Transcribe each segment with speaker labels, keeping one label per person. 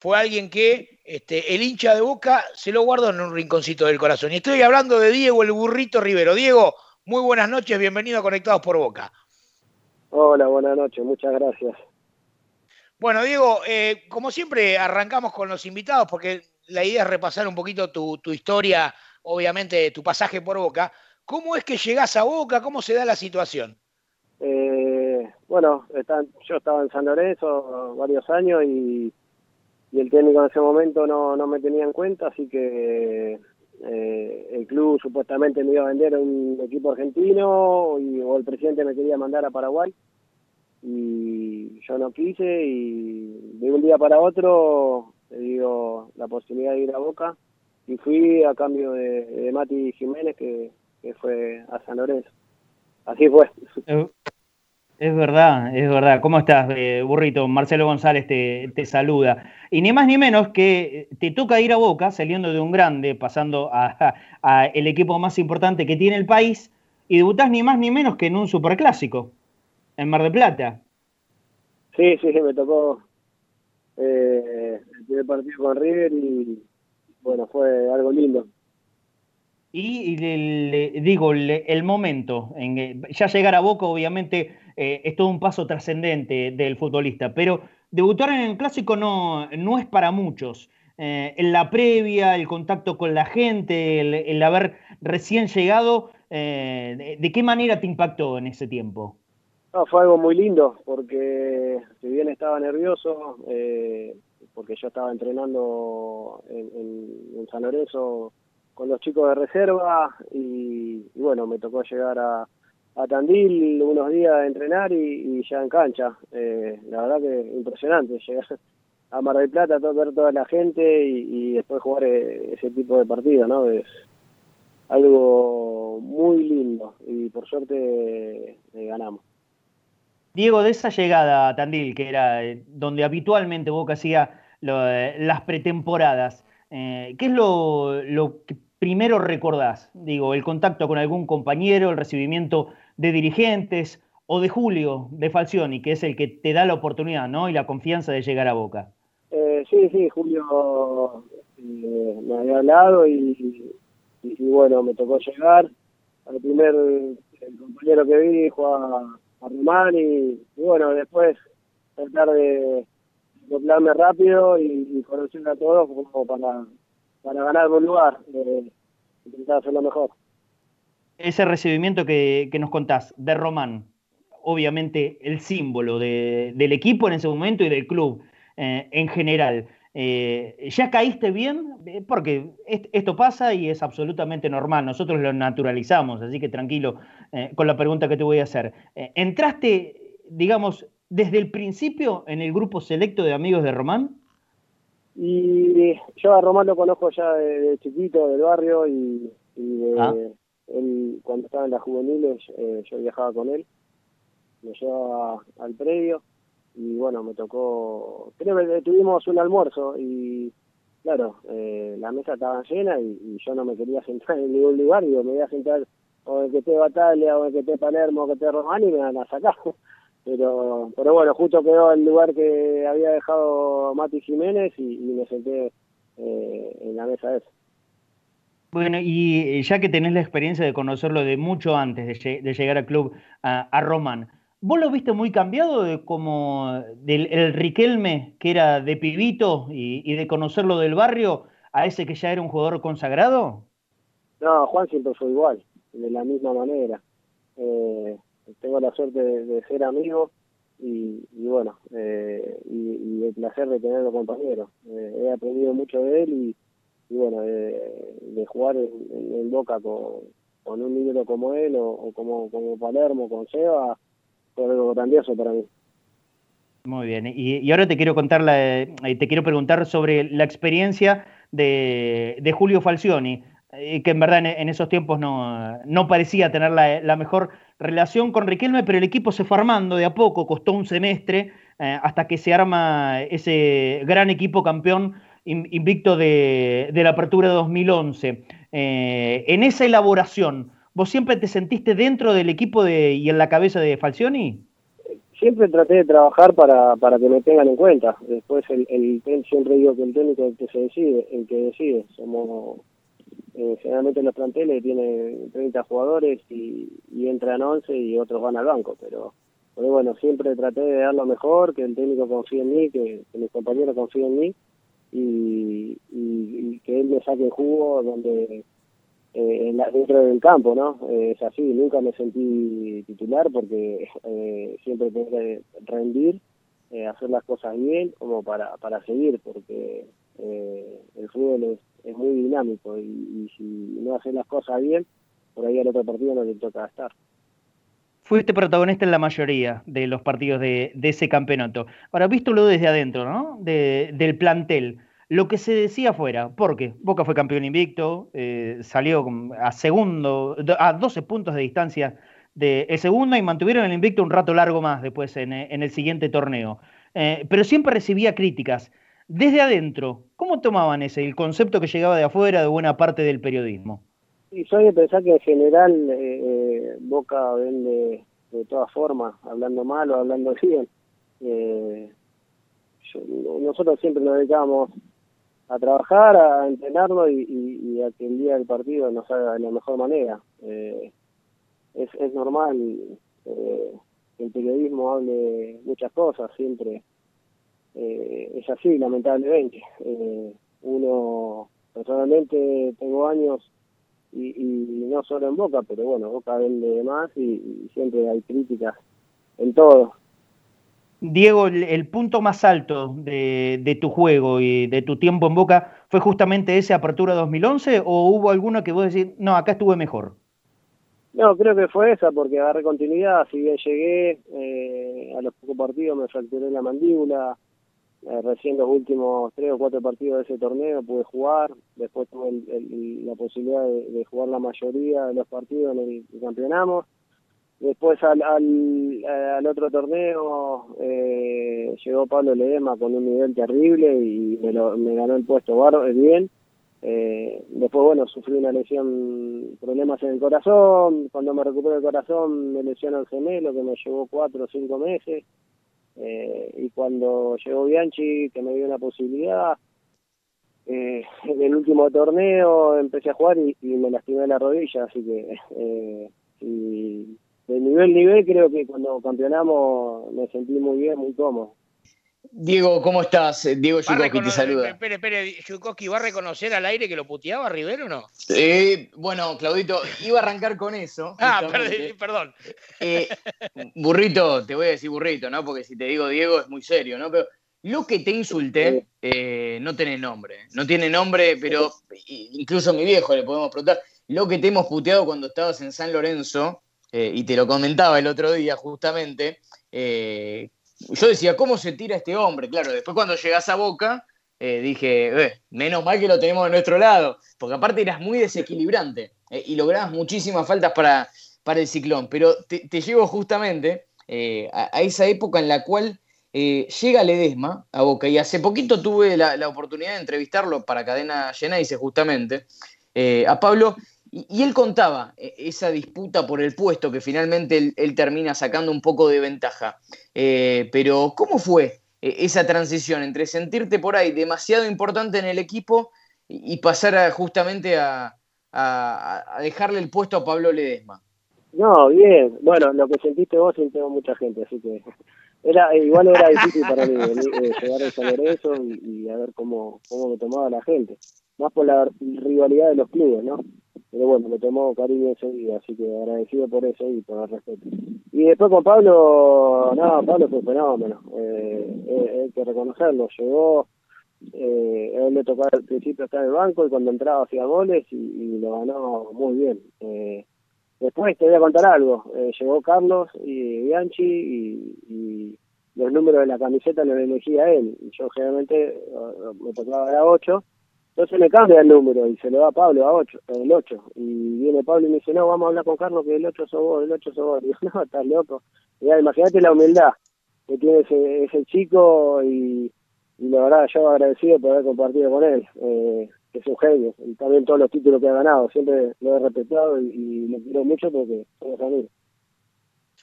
Speaker 1: fue alguien que este, el hincha de Boca se lo guardó en un rinconcito del corazón. Y estoy hablando de Diego el Burrito Rivero. Diego, muy buenas noches, bienvenido a Conectados por Boca.
Speaker 2: Hola, buenas noches, muchas gracias.
Speaker 1: Bueno, Diego, eh, como siempre arrancamos con los invitados porque la idea es repasar un poquito tu, historia, obviamente tu pasaje por Boca. ¿Cómo es que llegás a Boca? ¿Cómo se da la situación?
Speaker 2: Eh, bueno, yo estaba en San Lorenzo varios años y, el técnico en ese momento no, no me tenía en cuenta, así que eh, el club supuestamente me iba a vender un equipo argentino y, o el presidente me quería mandar a Paraguay y yo no quise y de un día para otro te digo la posibilidad de ir a Boca y fui a cambio de, Mati Jiménez que, fue a San Lorenzo. Así fue.
Speaker 3: Es verdad, es verdad. ¿Cómo estás, eh, burrito? Marcelo González te, te, saluda. Y ni más ni menos que te toca ir a Boca, saliendo de un grande, pasando a, a el equipo más importante que tiene el país, y debutás ni más ni menos que en un superclásico en Mar de Plata.
Speaker 2: Sí, sí, me tocó eh, el primer partido con River y bueno, fue algo lindo.
Speaker 3: Y, digo, el, momento, en, ya llegar a Boca obviamente eh, es todo un paso trascendente del futbolista, pero debutar en el clásico no, no es para muchos. Eh, en la previa, el contacto con la gente, el, haber recién llegado, de, qué manera te impactó en ese tiempo?
Speaker 2: No, fue algo muy lindo, porque si bien estaba nervioso, eh, porque yo estaba entrenando en, San Lorenzo con los chicos de reserva y, bueno, me tocó llegar a, Tandil unos días a entrenar y, ya en cancha. Eh, la verdad que impresionante llegar a Mar del Plata, ver toda la gente y, después jugar eh, ese tipo de partido, ¿no? Es algo muy lindo y por suerte ganamos.
Speaker 3: Diego, de esa llegada a Tandil, que era eh, donde habitualmente Boca hacía eh, las pretemporadas, eh, ¿qué es lo, que primero recordás? Digo, el contacto con algún compañero, el recibimiento de dirigentes o de Julio, de Falcioni, que es el que te da la oportunidad ¿no? y la confianza de llegar a Boca.
Speaker 2: sí, sí, Julio me había hablado y, bueno, me tocó llegar. Al primer compañero que vi dijo a Román y, bueno, después tratar de acoplarme rápido y, conocer a todos como para, para ganar un lugar, eh, intentar hacerlo mejor.
Speaker 3: Ese recibimiento que, nos contás de Román, obviamente el símbolo de, del equipo en ese momento y del club eh, en general. Eh, ¿Ya caíste bien? Eh, porque esto pasa y es absolutamente normal, nosotros lo naturalizamos, así que tranquilo con la pregunta que te voy a hacer. ¿Entraste, digamos, desde el principio en el grupo selecto de amigos de Román?
Speaker 2: Y yo a Román lo conozco ya de, chiquito, del barrio, y, ah. cuando estaba en las juveniles yo viajaba con él, me llevaba al predio y bueno, me tocó, creo que tuvimos un almuerzo y claro, eh, la mesa estaba llena y, yo no me quería sentar en ningún lugar, digo, me voy a sentar o en que esté Batalla o en que esté Palermo o que esté Román y me van a sacar. Pero, pero bueno, justo quedó el lugar que había dejado Mati Jiménez y, me senté eh, en la mesa esa.
Speaker 3: Bueno, y ya que tenés la experiencia de conocerlo de mucho antes de, llegar al club a, a Román, ¿Vos lo viste muy cambiado de como del el Riquelme, que era de pibito y, de conocerlo del barrio, a ese que ya era un jugador consagrado?
Speaker 2: No, Juan siempre fue igual, de la misma manera. Eh, tengo la suerte de, ser amigo y, bueno, eh, y, el placer de tenerlo compañero. Eh, he aprendido mucho de él y, bueno, de, jugar en, Boca con, un niño como él o, como, como Palermo, con Seba algo grandioso para mí.
Speaker 3: Muy bien, y, ahora te quiero contar, la, eh, te quiero preguntar sobre la experiencia de, Julio Falcioni, eh, que en verdad en, esos tiempos no, no parecía tener la, mejor relación con Riquelme, pero el equipo se fue armando de a poco, costó un semestre eh, hasta que se arma ese gran equipo campeón invicto de, de la Apertura 2011. en esa elaboración, ¿Vos siempre te sentiste dentro del equipo de, y en la cabeza de Falcioni?
Speaker 2: siempre traté de trabajar para, para que me tengan en cuenta. Después el, el, siempre digo que el técnico es el que se decide, el que decide. Somos eh, generalmente los planteles tienen 30 jugadores y, y entran 11 y otros van al banco, pero, pero bueno, siempre traté de dar lo mejor, que el técnico confíe en mí, que, mis compañeros confíen en mí y, que él me saque el jugo donde eh, dentro del campo, ¿no? Eh, es así, nunca me sentí titular porque eh, siempre tengo que rendir, eh, hacer las cosas bien como para, para seguir, porque el fútbol es, es muy dinámico y, si no haces las cosas bien, por ahí al otro partido no le toca estar.
Speaker 3: Fuiste protagonista en la mayoría de los partidos de, de ese campeonato. Ahora, vístolo desde adentro, ¿no? De, del plantel lo que se decía fuera, porque Boca fue campeón invicto, eh, salió a segundo, a 12 puntos de distancia de el segundo y mantuvieron el invicto un rato largo más después en, en el siguiente torneo. Eh, pero siempre recibía críticas. Desde adentro, ¿cómo tomaban ese, el concepto que llegaba de afuera de buena parte del periodismo?
Speaker 2: Y soy de pensar que en general eh, eh Boca vende de todas formas, hablando mal o hablando bien. Eh, yo, nosotros siempre nos dedicamos a trabajar, a entrenarlo y, y, a que el día del partido nos haga de la mejor manera. Eh, es, es normal eh, que el periodismo hable muchas cosas, siempre eh, es así, lamentablemente. Eh, uno, personalmente, tengo años y, y, no solo en Boca, pero bueno, Boca vende más y, y siempre hay críticas en todo.
Speaker 3: Diego, el, punto más alto de, de, tu juego y de tu tiempo en Boca fue justamente esa apertura 2011 o hubo alguna que vos decís, no, acá estuve mejor?
Speaker 2: No, creo que fue esa porque agarré continuidad, si bien llegué, eh, a los pocos partidos me fracturé la mandíbula, eh, recién los últimos tres o cuatro partidos de ese torneo pude jugar, después tuve el, la posibilidad de, jugar la mayoría de los partidos en el, el campeonato Después al, al, al otro torneo eh, llegó Pablo Ledesma con un nivel terrible y me, lo, ganó el puesto bar, bien. Eh, después, bueno, sufrí una lesión, problemas en el corazón. Cuando me recuperé el corazón me lesionó el gemelo que me llevó cuatro o cinco meses. Eh, y cuando llegó Bianchi, que me dio una posibilidad, eh, en el último torneo empecé a jugar y, y me lastimé la rodilla, así que eh, y de nivel nivel creo que cuando campeonamos me sentí muy bien, muy cómodo.
Speaker 1: Diego, ¿cómo estás? Diego Yukoski te saluda. Espere, espere, Yukoski, ¿va a reconocer al aire que lo puteaba Rivero o no?
Speaker 4: Eh, bueno, Claudito, iba a arrancar con eso.
Speaker 1: Ah, perdón.
Speaker 4: Eh, burrito, te voy a decir burrito, ¿no? Porque si te digo Diego es muy serio, ¿no? Pero lo que te insulté eh, no tiene nombre. No tiene nombre, pero incluso a mi viejo le podemos preguntar. Lo que te hemos puteado cuando estabas en San Lorenzo, eh, y te lo comentaba el otro día justamente, eh, yo decía, ¿cómo se tira este hombre? Claro, después cuando llegas a Boca, eh, dije, eh, menos mal que lo tenemos de nuestro lado, porque aparte eras muy desequilibrante eh, y lograbas muchísimas faltas para, para el ciclón, pero te, llevo justamente a, esa época en la cual llega Ledesma a Boca y hace poquito tuve la, la oportunidad de entrevistarlo para Cadena Geneise justamente, a Pablo, y, él contaba eh, esa disputa por el puesto que finalmente él, termina sacando un poco de ventaja. Eh, pero, ¿cómo fue eh, esa transición entre sentirte por ahí demasiado importante en el equipo y, pasar a, justamente a, dejarle el puesto a Pablo Ledesma?
Speaker 2: No, bien. Bueno, lo que sentiste vos sintió mucha gente, así que era igual era difícil para mí llegar a saber eso y, y, a ver cómo, cómo me tomaba la gente. Más por la rivalidad de los clubes, ¿no? Pero bueno, me tomó cariño día, así que agradecido por eso y por el respeto. Y después con Pablo, no, Pablo fue un eh, eh, hay que reconocerlo, llegó, eh, él le tocó al principio estar en el banco y cuando entraba hacía goles y, y lo ganó muy bien. Eh, después te voy a contar algo, eh, llegó Carlos y Bianchi y, y los números de la camiseta los elegía él, yo generalmente me tocaba a 8 entonces me cambia el número y se lo da a Pablo a 8, el 8. Y viene Pablo y me dice, no, vamos a hablar con Carlos que el 8 sos vos, el 8 sos vos. Y digo, no, estás loco. Imagínate la humildad que tiene ese, ese chico y, y, la verdad yo agradecido por haber compartido con él. Eh, que es un genio. Y también todos los títulos que ha ganado. Siempre lo he respetado y, y lo quiero mucho porque somos amigos.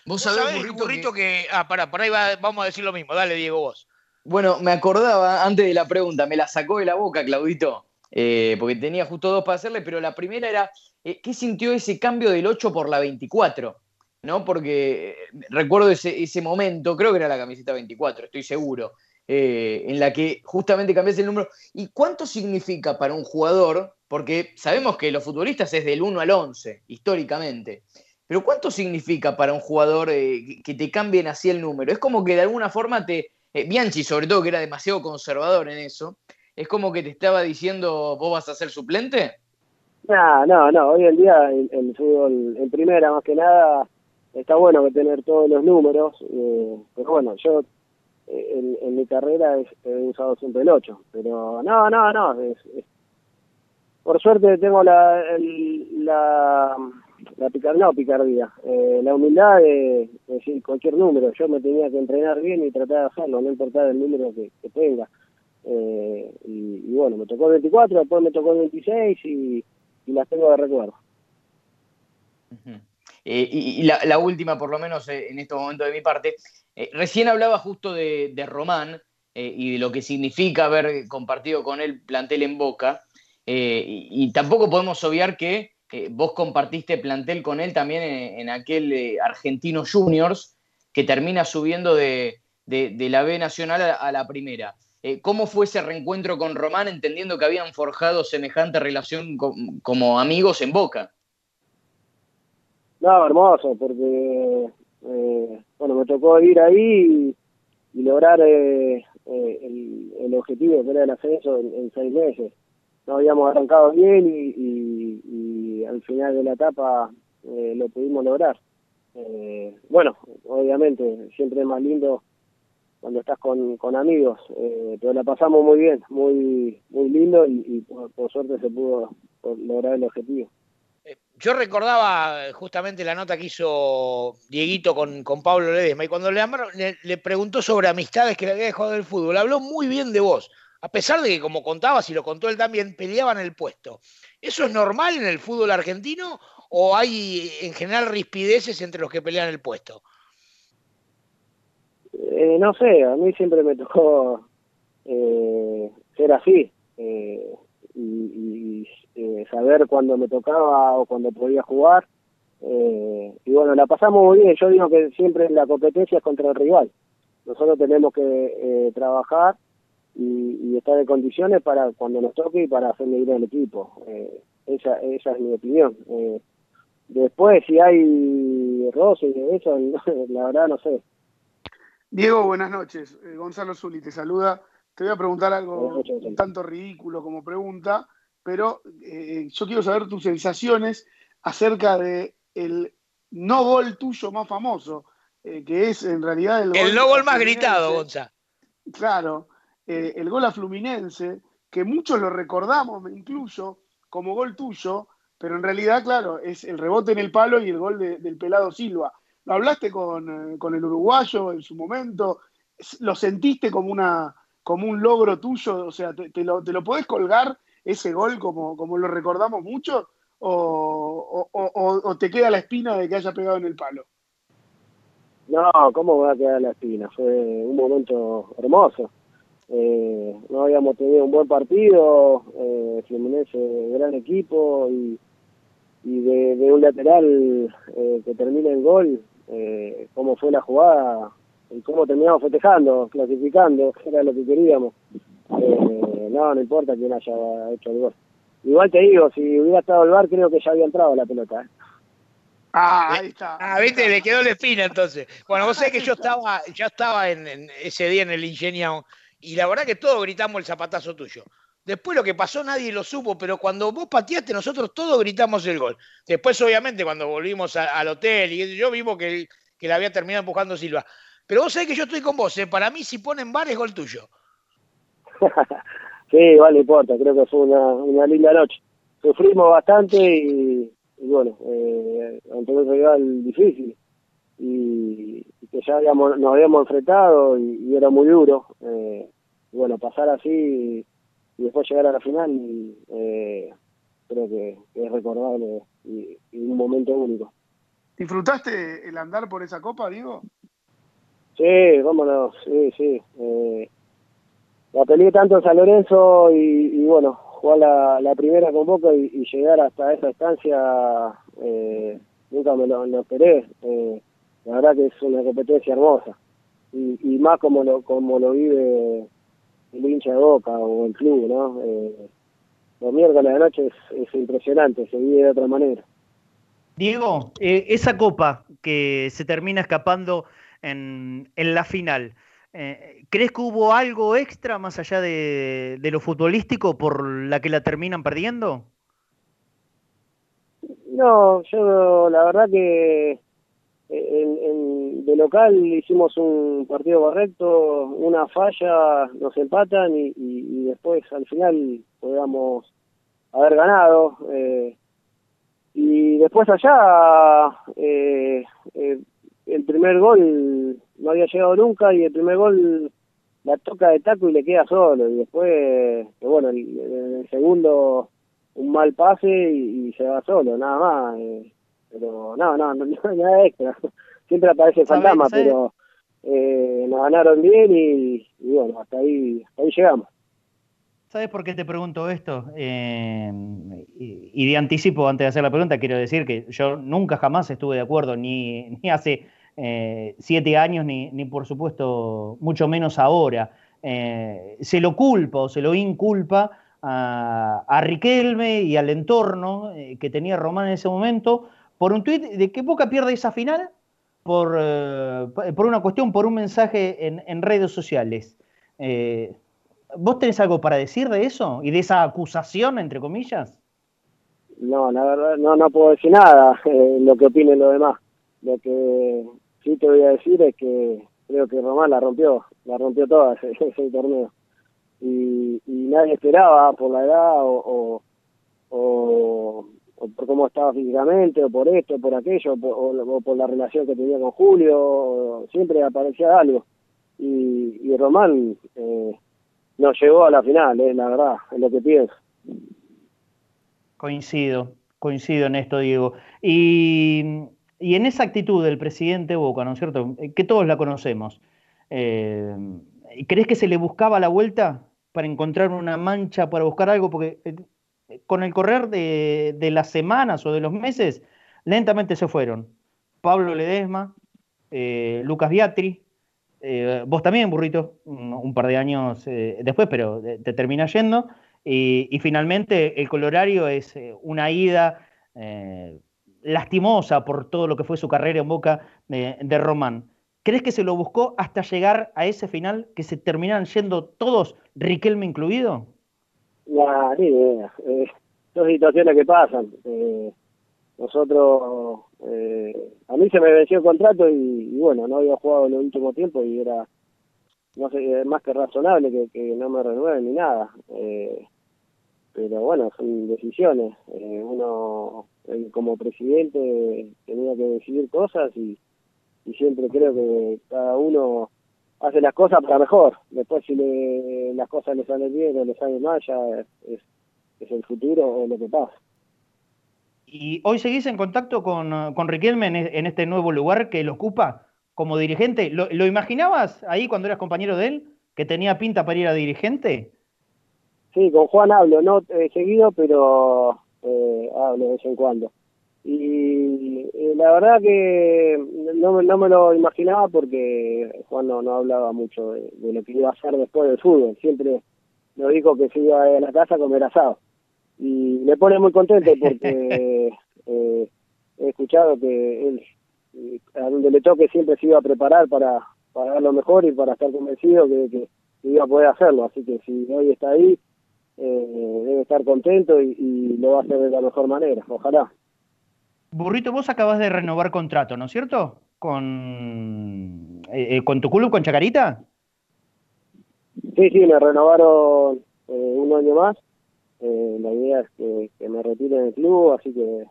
Speaker 1: Vos sabés, burrito, que... Ah, pará, por ahí vamos a decir lo mismo. Dale, Diego, vos.
Speaker 4: Bueno, me acordaba antes de la pregunta, me la sacó de la boca, Claudito, eh, porque tenía justo dos para hacerle, pero la primera era, eh, ¿qué sintió ese cambio del 8 por la 24? ¿No? Porque eh, recuerdo ese, ese momento, creo que era la camiseta 24, estoy seguro, en la que justamente cambiaste el número. ¿Y cuánto significa para un jugador? Porque sabemos que los futbolistas es del 1 al 11, históricamente. Pero ¿cuánto significa para un jugador que te cambien así el número? Es como que de alguna forma te, eh, Bianchi sobre todo, que era demasiado conservador en eso, es como que te estaba diciendo, vos vas a ser suplente.
Speaker 2: No, no, no, hoy en día el, en primera más que nada está bueno tener todos los números, eh, pero bueno, yo eh, en, mi carrera he, usado siempre el 8, pero no, no, no, por suerte tengo la, la la picardía, no picardía, eh, la humildad de, decir cualquier número. Yo me tenía que entrenar bien y tratar de hacerlo, no importaba el número que, tenga. Eh, y, bueno, me tocó el 24, después me tocó el 26 y, las tengo de recuerdo.
Speaker 4: Eh, y, la, última, por lo menos en este momento de mi parte, recién hablaba justo de, de Román y de lo que significa haber compartido con él plantel en Boca. y tampoco podemos obviar que vos compartiste plantel con él también en, aquel eh, Argentino Juniors, que termina subiendo de, la B Nacional a, la primera. Eh, ¿Cómo fue ese reencuentro con Román, entendiendo que habían forjado semejante relación como amigos en Boca?
Speaker 2: No, hermoso, porque eh, bueno, me tocó ir ahí y, lograr el, objetivo que era el ascenso en seis meses no habíamos arrancado bien y, al final de la etapa eh, lo pudimos lograr. Eh, bueno, obviamente siempre es más lindo cuando estás con, con amigos, eh, pero la pasamos muy bien, muy muy lindo y, por, suerte se pudo lograr el objetivo.
Speaker 1: Yo recordaba justamente la nota que hizo Dieguito con, con Pablo Ledesma y cuando le, le, le preguntó sobre amistades que le había dejado del fútbol, habló muy bien de vos a pesar de que, como contabas y lo contó él también, peleaban el puesto. ¿Eso es normal en el fútbol argentino o hay en general rispideces entre los que pelean el puesto?
Speaker 2: Eh, no sé, a mí siempre me tocó eh, ser así eh, y, saber cuándo me tocaba o cuando podía jugar. y bueno, la pasamos muy bien. Yo digo que siempre la competencia es contra el rival. Nosotros tenemos que trabajar y, y, estar en condiciones para cuando nos toque y para hacerle ir al equipo. Eh, esa, esa es mi opinión. Eh, después, si hay roce y eso, la verdad no sé.
Speaker 5: Diego, buenas noches. Eh, Gonzalo Zuli te saluda. Te voy a preguntar algo un tanto ridículo como pregunta, pero yo quiero saber tus sensaciones acerca de el no gol tuyo más famoso, que es en realidad el,
Speaker 1: el no gol más gritado, Gonzalo.
Speaker 5: Claro, eh, el gol a Fluminense, que muchos lo recordamos, me incluyo, como gol tuyo, pero en realidad, claro, es el rebote en el palo y el gol del pelado Silva. ¿Lo hablaste con, eh, el uruguayo en su momento? ¿Lo sentiste como, una, como un logro tuyo? O sea, ¿te, lo, te lo, podés colgar ese gol como, como lo recordamos mucho? O, o, te queda la espina de que haya pegado en el palo?
Speaker 2: No, ¿cómo va a quedar la espina? Fue un momento hermoso. Eh, no habíamos tenido un buen partido, eh, Fluminense gran equipo y, y de, un lateral eh, que termina en gol, eh, cómo fue la jugada y cómo terminamos festejando, clasificando, era lo que queríamos. Eh, no, no importa quién haya hecho el gol. Igual te digo, si hubiera estado el bar, creo que ya había entrado la pelota. ¿eh?
Speaker 1: Ah, ahí está. Ah, viste, le quedó la espina entonces. Bueno, vos sabés que yo estaba, ya estaba en, en ese día en el Ingenio y la verdad que todos gritamos el zapatazo tuyo. Después lo que pasó nadie lo supo, pero cuando vos pateaste, nosotros todos gritamos el gol. Después, obviamente, cuando volvimos al hotel y yo vimos que, que la había terminado empujando Silva. Pero vos sabés que yo estoy con vos, ¿eh? para mí si ponen bar es gol tuyo.
Speaker 2: sí, vale, importa, creo que fue una, linda noche. Sufrimos bastante y, bueno, eh, ante un rival difícil y, que ya habíamos, nos habíamos enfrentado y, era muy duro. Eh, y bueno, pasar así y, después llegar a la final, eh, creo que, es recordable y, un momento único.
Speaker 5: ¿Disfrutaste el andar por esa copa, Diego?
Speaker 2: Sí, vámonos, sí, sí. Eh, la peleé tanto en San Lorenzo y, bueno, jugar la, primera con Boca y, llegar hasta esa estancia, eh, nunca me lo, esperé. Eh, la verdad que es una competencia hermosa. Y, más como lo, como lo vive el hincha de Boca o el club, ¿no? Eh, los miércoles de la noche es, impresionante, se vive de otra manera.
Speaker 3: Diego, eh, esa copa que se termina escapando en, en la final, eh, ¿crees que hubo algo extra más allá de, lo futbolístico por la que la terminan perdiendo?
Speaker 2: No, yo la verdad que en, de local hicimos un partido correcto, una falla, nos empatan y, después al final podíamos haber ganado. Eh, y después allá eh, eh, el primer gol no había llegado nunca y el primer gol la toca de taco y le queda solo. Y después, bueno, el, el segundo un mal pase y, se va solo, nada más. Pero no, no, no, no nada extra. Siempre aparece el fantasma, pero eh, nos ganaron bien y, bueno, hasta ahí, ahí llegamos.
Speaker 3: ¿Sabes por qué te pregunto esto? Eh, y, de anticipo, antes de hacer la pregunta, quiero decir que yo nunca jamás estuve de acuerdo, ni, ni hace eh, siete años, ni, ni, por supuesto, mucho menos ahora. Eh, se lo culpa o se lo inculpa a, a Riquelme y al entorno que tenía Román en ese momento por un tuit de que Boca pierde esa final por, por una cuestión, por un mensaje en, redes sociales. ¿Vos tenés algo para decir de eso y de esa acusación, entre comillas?
Speaker 2: No, la verdad, no, no puedo decir nada eh, lo que opinen los demás. Lo que sí te voy a decir es que creo que Román la rompió, la rompió toda ese, torneo. Y, y, nadie esperaba por la edad o, o, por cómo estaba físicamente, o por esto, o por aquello, o por, la relación que tenía con Julio, siempre aparecía algo. Y, y Román eh, no llegó a la final, es la verdad, es lo que pienso.
Speaker 3: Coincido, coincido en esto, Diego. Y, en esa actitud del presidente Boca, ¿no es cierto? Que todos la conocemos. Eh, ¿Crees que se le buscaba la vuelta para encontrar una mancha, para buscar algo? Porque eh, con el correr de, las semanas o de los meses, lentamente se fueron. Pablo Ledesma, eh, Lucas Biatri, eh, vos también, burrito, un, par de años eh, después, pero te termina yendo. Y, finalmente el colorario es una ida lastimosa por todo lo que fue su carrera en boca de, Román. ¿Crees que se lo buscó hasta llegar a ese final que se terminan yendo todos, Riquelme incluido?
Speaker 2: No, ni idea. son situaciones que pasan. nosotros eh, a mí se me venció el contrato y, bueno, no había jugado en el último tiempo y era no sé, más que razonable que, que no me renueven ni nada. Eh, pero bueno, son decisiones. Eh, uno como presidente tenía que decidir cosas y, y siempre creo que cada uno hace las cosas para mejor. Después si le, las cosas le salen bien o le salen mal, ya es, es el futuro o lo que pasa.
Speaker 3: ¿Y hoy seguís en contacto con, con Riquelme en, este nuevo lugar que él ocupa como dirigente? ¿Lo, imaginabas ahí cuando eras compañero de él? ¿Que tenía pinta para ir a dirigente?
Speaker 2: Sí, con Juan hablo, no eh, seguido, pero eh, hablo de vez en cuando. Y eh, la verdad que no, no, me lo imaginaba porque Juan no, hablaba mucho de, lo que iba a hacer después del fútbol. Siempre me dijo que se iba a la casa a comer asado y me pone muy contento porque eh, he escuchado que él a donde le toque siempre se iba a preparar para, para dar lo mejor y para estar convencido que, que, iba a poder hacerlo. Así que si hoy está ahí, eh, debe estar contento y, lo va a hacer de la mejor manera. Ojalá.
Speaker 3: Burrito, vos acabas de renovar contrato, ¿no es cierto? Con, con tu club, con Chacarita.
Speaker 2: Sí, sí, me renovaron un año más eh, la idea es que, me retire del club, así que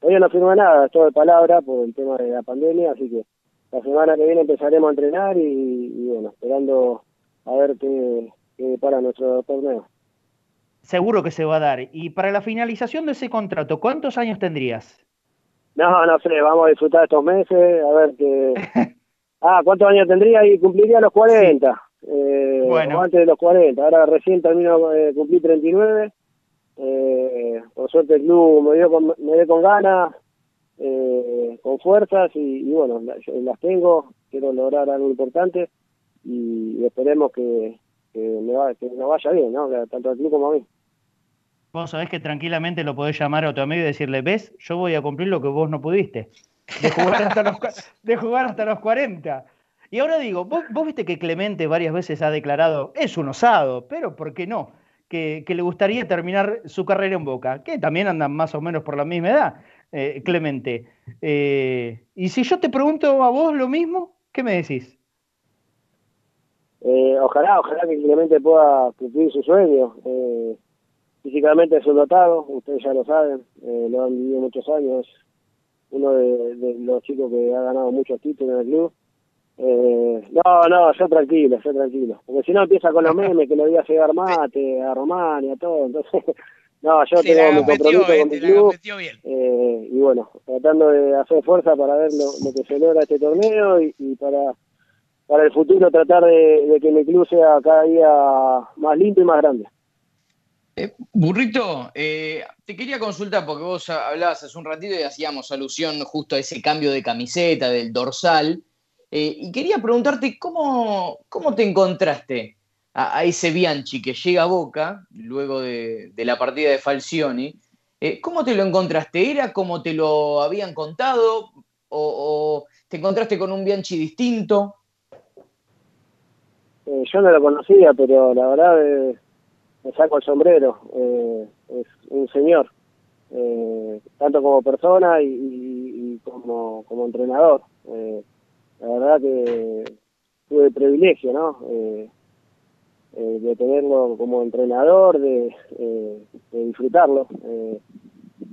Speaker 2: todavía no firmé nada, estoy de palabra por el tema de la pandemia, así que la semana que viene empezaremos a entrenar y, bueno, esperando a ver qué, qué para nuestro torneo.
Speaker 3: Seguro que se va a dar. Y para la finalización de ese contrato, ¿cuántos años tendrías?
Speaker 2: No, no sé, vamos a disfrutar estos meses, a ver qué... Ah, ¿cuántos años tendría? Y cumpliría los 40. Eh, bueno. antes de los 40. Ahora recién termino, de cumplir 39. Eh, por suerte el club me dio con, me dio con ganas, eh, con fuerzas y, bueno, las tengo. Quiero lograr algo importante y, esperemos que, que, me va, que nos vaya bien, ¿no? Tanto al club como a mí.
Speaker 3: Vos sabés que tranquilamente lo podés llamar a tu amigo y decirle, ves, yo voy a cumplir lo que vos no pudiste, de jugar hasta los, de jugar hasta los 40. Y ahora digo, vos, viste que Clemente varias veces ha declarado, es un osado, pero ¿por qué no? Que, le gustaría terminar su carrera en Boca, que también andan más o menos por la misma edad, eh, Clemente. Eh, y si yo te pregunto a vos lo mismo, ¿qué me decís?
Speaker 2: Eh, ojalá, ojalá que Clemente pueda cumplir su sueño físicamente es un dotado, ustedes ya lo saben, eh, lo han vivido muchos años, uno de, los chicos que ha ganado muchos títulos en el club. Eh, no, no, yo tranquilo, yo tranquilo, porque si no empieza con los memes que le voy a llegar mate a Román y a todo, entonces, no, yo tengo mi compromiso con mi club eh, y bueno, tratando de hacer fuerza para ver lo, que se logra este torneo y, para para el futuro tratar de, de que mi club sea cada día más lindo y más grande.
Speaker 4: Eh, burrito, eh, te quería consultar porque vos hablabas hace un ratito y hacíamos alusión justo a ese cambio de camiseta, del dorsal, eh, y quería preguntarte cómo, cómo te encontraste a, ese Bianchi que llega a Boca luego de, la partida de Falcioni. ¿Cómo te lo encontraste? ¿Era como te lo habían contado o, te encontraste con un Bianchi distinto?
Speaker 2: yo no lo conocía, pero la verdad me saco el sombrero, eh, es un señor, eh, tanto como persona y, como, como entrenador. Eh, la verdad que tuve el privilegio, ¿no? de tenerlo como entrenador, de, disfrutarlo.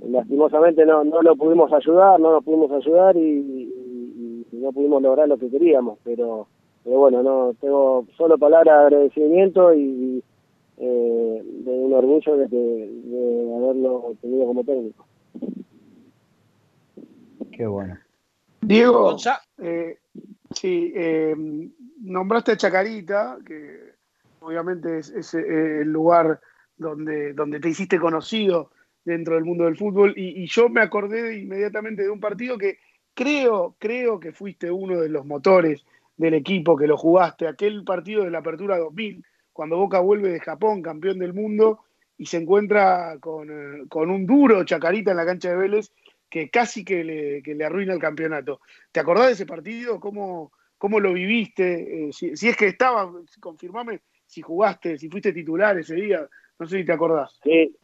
Speaker 2: lastimosamente no, no lo pudimos ayudar, no nos pudimos ayudar y, no pudimos lograr lo que queríamos, pero, pero bueno, no tengo solo palabras de agradecimiento y, de un orgullo de, de haberlo tenido como técnico.
Speaker 3: Qué bueno.
Speaker 5: Diego, eh, sí, eh, nombraste a Chacarita, que obviamente es, eh, el lugar donde, donde te hiciste conocido dentro del mundo del fútbol, y, y, yo me acordé inmediatamente de un partido que creo, creo que fuiste uno de los motores del equipo que lo jugaste, aquel partido de la Apertura 2000, cuando Boca vuelve de Japón, campeón del mundo, y se encuentra con, eh, un duro Chacarita en la cancha de Vélez que casi que le, que le arruina el campeonato. ¿Te acordás de ese partido? ¿Cómo, cómo lo viviste? Eh, si, es que estaba, confirmame si jugaste, si fuiste titular ese día, no sé si te acordás.
Speaker 2: Sí,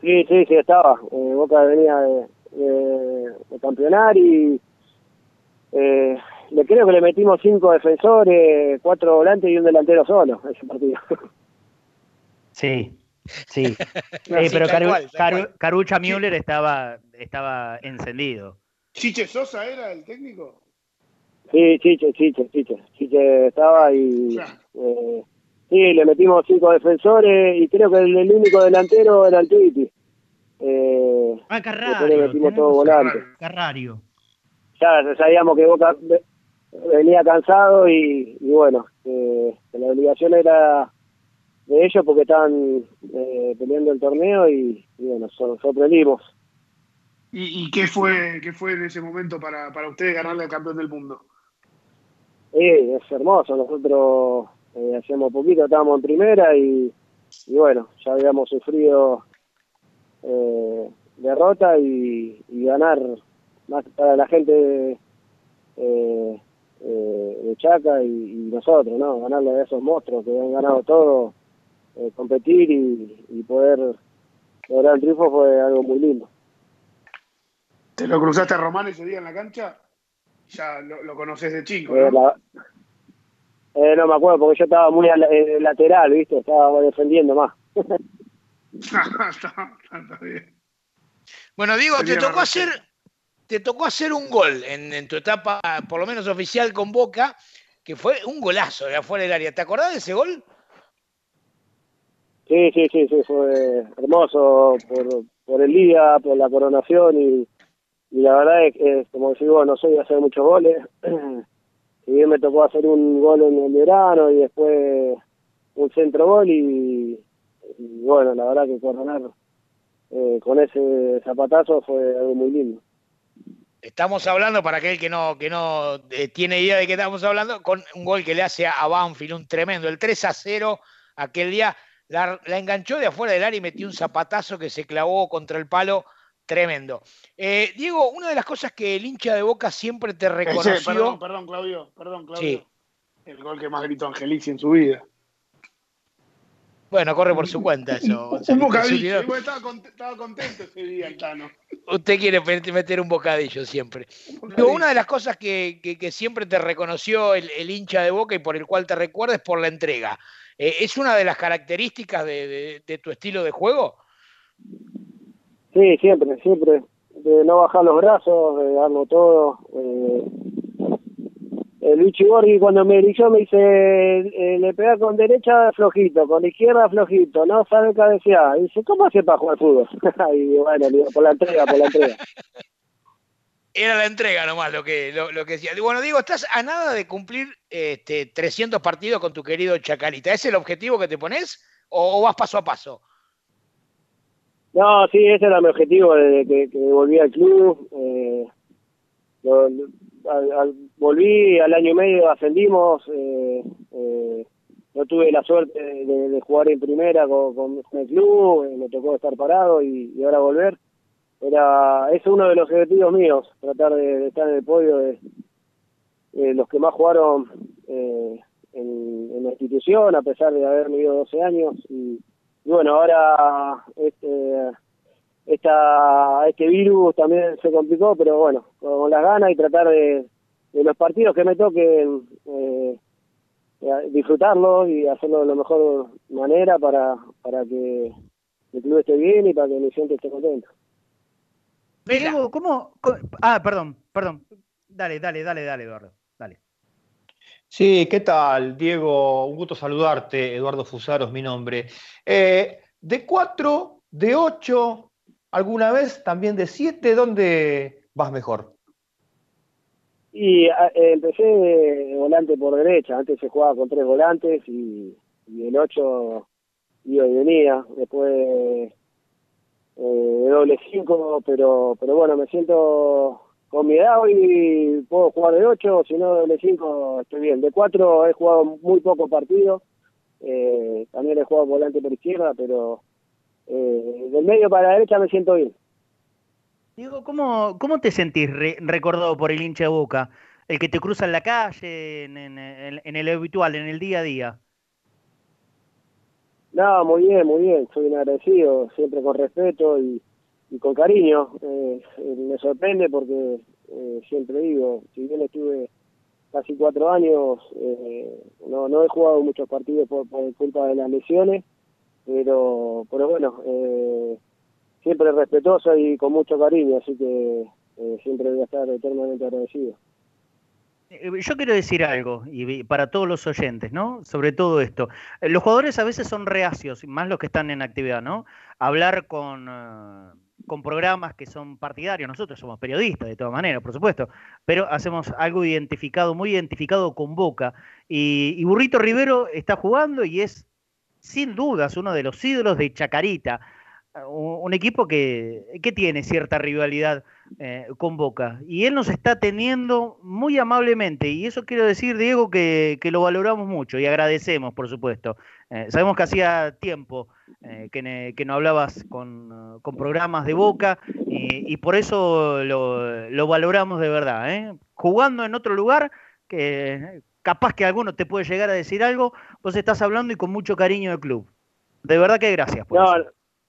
Speaker 2: sí, sí, sí estaba. Eh, Boca venía de, de, campeonar y eh, le creo que le metimos cinco defensores, cuatro volantes y un delantero solo a ese partido.
Speaker 3: Sí, sí. pero Carucha Müller estaba, estaba encendido.
Speaker 5: ¿Chiche Sosa era el técnico?
Speaker 2: Sí, Chiche, Chiche, Chiche. Chiche estaba y... Eh, sí, le metimos cinco defensores y creo que el, único delantero era el Titi.
Speaker 3: Eh, ah, Carrario. Le metimos todo volante. Carrario.
Speaker 2: Ya sabíamos que Boca venía cansado y, bueno, eh, la obligación era de ellos porque estaban eh, peleando el torneo y, bueno, sorprendimos.
Speaker 5: ¿Y, qué fue qué fue en ese momento para, para ustedes ganarle al campeón del mundo?
Speaker 2: es hermoso, nosotros eh, hacíamos poquito, estábamos en primera y, bueno, ya habíamos sufrido eh, derrota y, ganar más para la gente eh, eh, de Chaca y, nosotros, ¿no? Ganarle a esos monstruos que han ganado todo, eh, competir y, poder lograr el triunfo fue algo muy lindo.
Speaker 5: ¿Te lo cruzaste a Román ese día en la cancha? Ya lo, conoces de chico, eh, ¿no?
Speaker 2: no me acuerdo porque yo estaba muy lateral, ¿viste? Estaba defendiendo más.
Speaker 1: Bueno, digo, te tocó hacer te tocó hacer un gol en, tu etapa, por lo menos oficial con Boca, que fue un golazo de afuera del área. ¿Te acordás de ese gol?
Speaker 2: Sí, sí, sí, sí, fue hermoso por, el día, por la coronación y, la verdad es que, como digo, no soy de hacer muchos goles. si bien me tocó hacer un gol en el verano y después un centro gol y, bueno, la verdad que coronar eh, con ese zapatazo fue algo muy lindo.
Speaker 1: Estamos hablando, para aquel que no, que no eh, tiene idea de qué estamos hablando, con un gol que le hace a Banfield, un tremendo, el 3 a 0, aquel día la, enganchó de afuera del área y metió un zapatazo que se clavó contra el palo, tremendo. Eh, Diego, una de las cosas que el hincha de Boca siempre te reconoció...
Speaker 5: perdón, perdón, Claudio, perdón, Claudio. El gol que más gritó Angelici en su vida.
Speaker 1: Bueno, corre por su cuenta eso.
Speaker 5: Un, bocadillo. Estaba, contento ese día el Tano.
Speaker 1: Usted quiere meter un bocadillo siempre. una de las cosas que, siempre te reconoció el, hincha de Boca y por el cual te recuerda es por la entrega. Eh, ¿Es una de las características de, tu estilo de juego?
Speaker 2: Sí, siempre, siempre. De no bajar los brazos, de darlo todo. Eh, el Luigi Borghi cuando me dirigió me dice, eh, le pega con derecha flojito, con izquierda flojito, no sabe cabecear. Y dice, ¿cómo hace para jugar fútbol? y bueno, por la entrega, por la entrega.
Speaker 1: Era la entrega nomás lo que, lo, que decía. Bueno, digo, estás a nada de cumplir este, 300 partidos con tu querido Chacalita. ¿Es el objetivo que te pones o, vas paso a paso?
Speaker 2: No, sí, ese era mi objetivo desde que, que volví al club. Eh, al, volví al año y medio, ascendimos, eh, eh, no tuve la suerte de, jugar en primera con, el club, eh, me tocó estar parado y, ahora volver. Era, es uno de los objetivos míos, tratar de, estar en el podio de, los que más jugaron en, la institución, a pesar de haber vivido 12 años. Y, y bueno, ahora este, esta, este virus también se complicó, pero bueno, con las ganas y tratar de, de los partidos que me toquen eh, disfrutarlos y hacerlo de la mejor manera para, para que el club esté bien y para que mi gente esté contento.
Speaker 3: Diego, ¿cómo, Ah, perdón, perdón. Dale, dale, dale, dale, Eduardo. Dale.
Speaker 6: Sí, ¿qué tal, Diego? Un gusto saludarte. Eduardo Fusaro es mi nombre. Eh, de cuatro, de ocho, alguna vez también de siete, ¿dónde vas mejor?
Speaker 2: Y eh, empecé de volante por derecha, antes se jugaba con tres volantes y, el ocho iba y venía, después eh, de doble cinco, pero pero bueno, me siento con mi edad hoy puedo jugar de ocho, si no de doble cinco estoy bien. De cuatro he jugado muy pocos partidos, eh, también he jugado volante por izquierda, pero eh, del medio para la derecha me siento bien.
Speaker 3: Diego, ¿cómo, cómo te sentís recordado por el hincha de Boca? El que te cruza en la calle, en, el habitual, en el día a día.
Speaker 2: No, muy bien, muy bien. Soy un agradecido, siempre con respeto y, con cariño. Eh, me sorprende porque eh, siempre digo, si bien estuve casi cuatro años, no, no he jugado muchos partidos por, por culpa de las lesiones pero, pero bueno, eh, siempre respetuoso y con mucho cariño, así que eh, siempre voy a estar eternamente agradecido.
Speaker 3: Eh, yo quiero decir algo, y para todos los oyentes, ¿no? Sobre todo esto. Los jugadores a veces son reacios, más los que están en actividad, ¿no? Hablar con, con programas que son partidarios. Nosotros somos periodistas, de todas maneras, por supuesto, pero hacemos algo identificado, muy identificado con Boca. Y, y Burrito Rivero está jugando y es sin dudas uno de los ídolos de Chacarita, un, equipo que, tiene cierta rivalidad eh, con Boca. Y él nos está teniendo muy amablemente, y eso quiero decir, Diego, que, lo valoramos mucho y agradecemos, por supuesto. Eh, sabemos que hacía tiempo eh, que, no hablabas con, programas de Boca y, por eso lo, lo, valoramos de verdad. Jugando en otro lugar que capaz que alguno te puede llegar a decir algo, vos estás hablando y con mucho cariño del club. De verdad que gracias.
Speaker 2: no,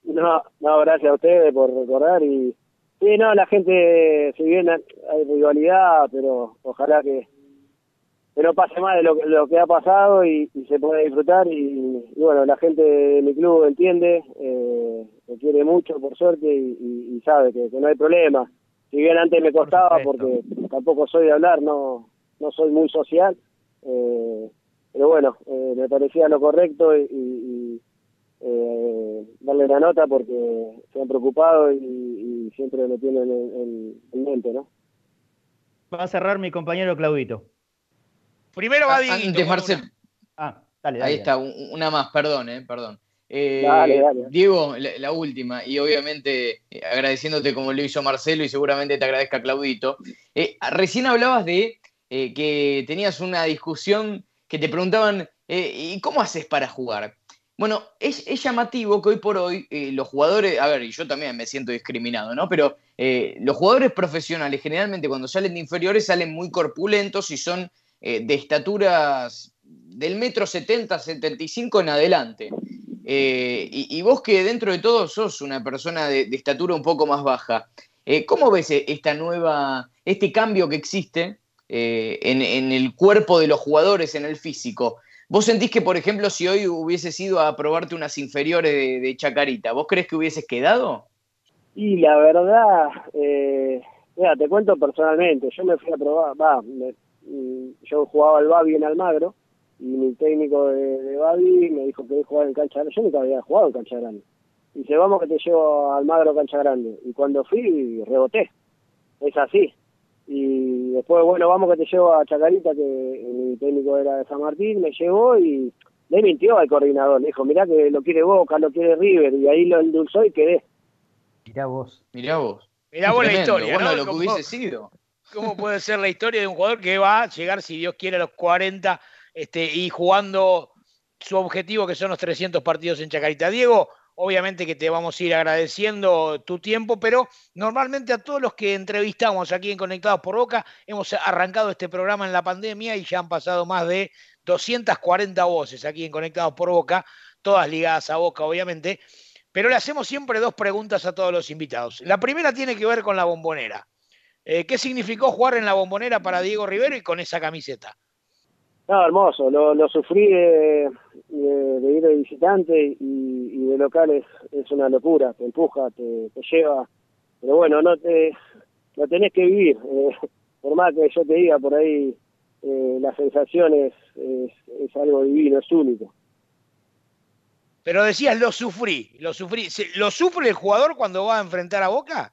Speaker 2: no, no, gracias a ustedes por recordar y sí, no, la gente, si bien hay rivalidad, pero ojalá que, que no pase más de lo, lo que ha pasado y, se pueda disfrutar y, bueno, la gente de mi club entiende, eh, me quiere mucho por suerte y, sabe que, no hay problema. Si bien antes me costaba porque tampoco soy de hablar, no, no soy muy social, eh, pero bueno, eh, me parecía lo correcto y, eh, darle la nota porque se han preocupado y, y siempre lo tienen en, mente, ¿no?
Speaker 3: Va a cerrar mi compañero Claudito.
Speaker 1: Primero va a Antes,
Speaker 4: Marcel.
Speaker 3: Ah, dale,
Speaker 4: dale. Ahí está, una más, perdón, eh, perdón. Eh, Diego, la, última, y obviamente agradeciéndote como lo hizo Marcelo y seguramente te agradezca Claudito. Eh, recién hablabas de que tenías una discusión que te preguntaban, ¿y cómo haces para jugar? Bueno, es, llamativo que hoy por hoy los jugadores, a ver, y yo también me siento discriminado, ¿no? Pero los jugadores profesionales generalmente cuando salen de inferiores salen muy corpulentos y son de estaturas del metro 70, 75 en adelante. Eh, y, vos que dentro de todo sos una persona de, estatura un poco más baja, eh, ¿cómo ves esta nueva, este cambio que existe eh, en, el cuerpo de los jugadores, en el físico? ¿Vos sentís que, por ejemplo, si hoy hubieses ido a probarte unas inferiores de, Chacarita, ¿vos crees que hubieses quedado?
Speaker 2: Y la verdad, mira, te cuento personalmente, yo me fui a probar, va, mm, yo jugaba al Babi en Almagro, y mi técnico de, de Babi me dijo que jugar en cancha grande. Yo nunca había jugado en cancha grande. Dice, vamos que te llevo al Magro cancha grande. Y cuando fui, reboté. Es así. Y después, bueno, vamos que te llevo a Chacarita, que mi técnico era de San Martín, me llevó y le mintió al coordinador. Le dijo, mirá que lo quiere Boca, lo quiere River. Y ahí lo endulzó y quedé.
Speaker 3: Mirá vos.
Speaker 4: Mirá vos.
Speaker 1: Mirá vos la historia,
Speaker 4: bueno, lo que hubiese sido.
Speaker 1: ¿Cómo puede ser la historia de un jugador que va a llegar, si Dios quiere, a los 40 este, y jugando su objetivo, que son los 300 partidos en Chacarita. Diego, obviamente que te vamos a ir agradeciendo tu tiempo, pero normalmente a todos los que entrevistamos aquí en Conectados por Boca, hemos arrancado este programa en la pandemia y ya han pasado más de 240 voces aquí en Conectados por Boca, todas ligadas a Boca, obviamente. Pero le hacemos siempre dos preguntas a todos los invitados. La primera tiene que ver con la bombonera. Eh, ¿Qué significó jugar en la bombonera para Diego Rivero y con esa camiseta?
Speaker 2: No, hermoso, lo, lo sufrí de, ir de visitante y, de local es, una locura, te empuja, te, lleva, pero bueno, no te lo tenés que vivir, eh, por más que yo te diga por ahí, eh, la sensación es, es, algo divino, es único.
Speaker 1: Pero decías, lo sufrí, lo sufrí, ¿lo sufre el jugador cuando va a enfrentar a Boca?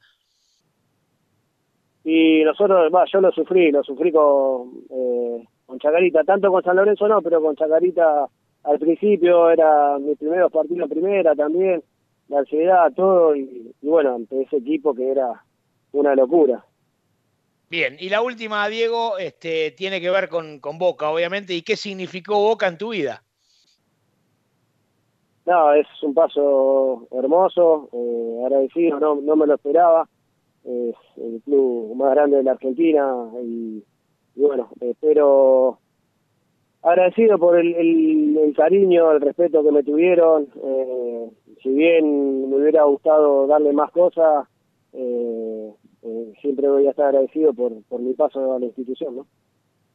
Speaker 2: Y nosotros, va, yo lo sufrí, lo sufrí con... Eh, con Chacarita, tanto con San Lorenzo no, pero con Chacarita al principio era mi primeros partidos primera también, la ansiedad, todo, y, bueno, ante ese equipo que era una locura.
Speaker 1: Bien, y la última, Diego, este, tiene que ver con, con Boca, obviamente, y qué significó Boca en tu vida.
Speaker 2: No, es un paso hermoso, eh, agradecido, no, no me lo esperaba. Es el club más grande de la Argentina y y bueno, espero agradecido por el, cariño, el respeto que me tuvieron. Eh, si bien me hubiera gustado darle más cosas, eh, eh, siempre voy a estar agradecido por, por mi paso a la institución, ¿no?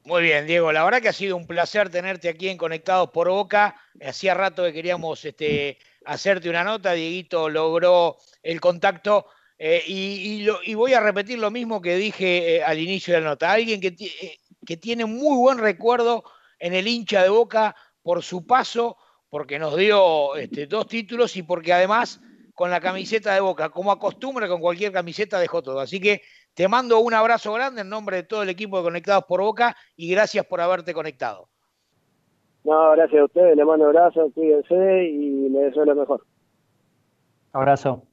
Speaker 1: Muy bien, Diego. La verdad que ha sido un placer tenerte aquí en Conectados por Boca. Hacía rato que queríamos este, hacerte una nota. Dieguito logró el contacto eh, y, voy a repetir lo mismo que dije eh, al inicio de la nota. Alguien que, eh, que tiene muy buen recuerdo en el hincha de Boca por su paso, porque nos dio este, dos títulos y porque además con la camiseta de Boca, como acostumbra con cualquier camiseta, dejó todo. Así que te mando un abrazo grande en nombre de todo el equipo de Conectados por Boca y gracias por haberte conectado.
Speaker 2: No, gracias a ustedes, le mando abrazo, cuídense y les deseo lo mejor.
Speaker 3: Abrazo.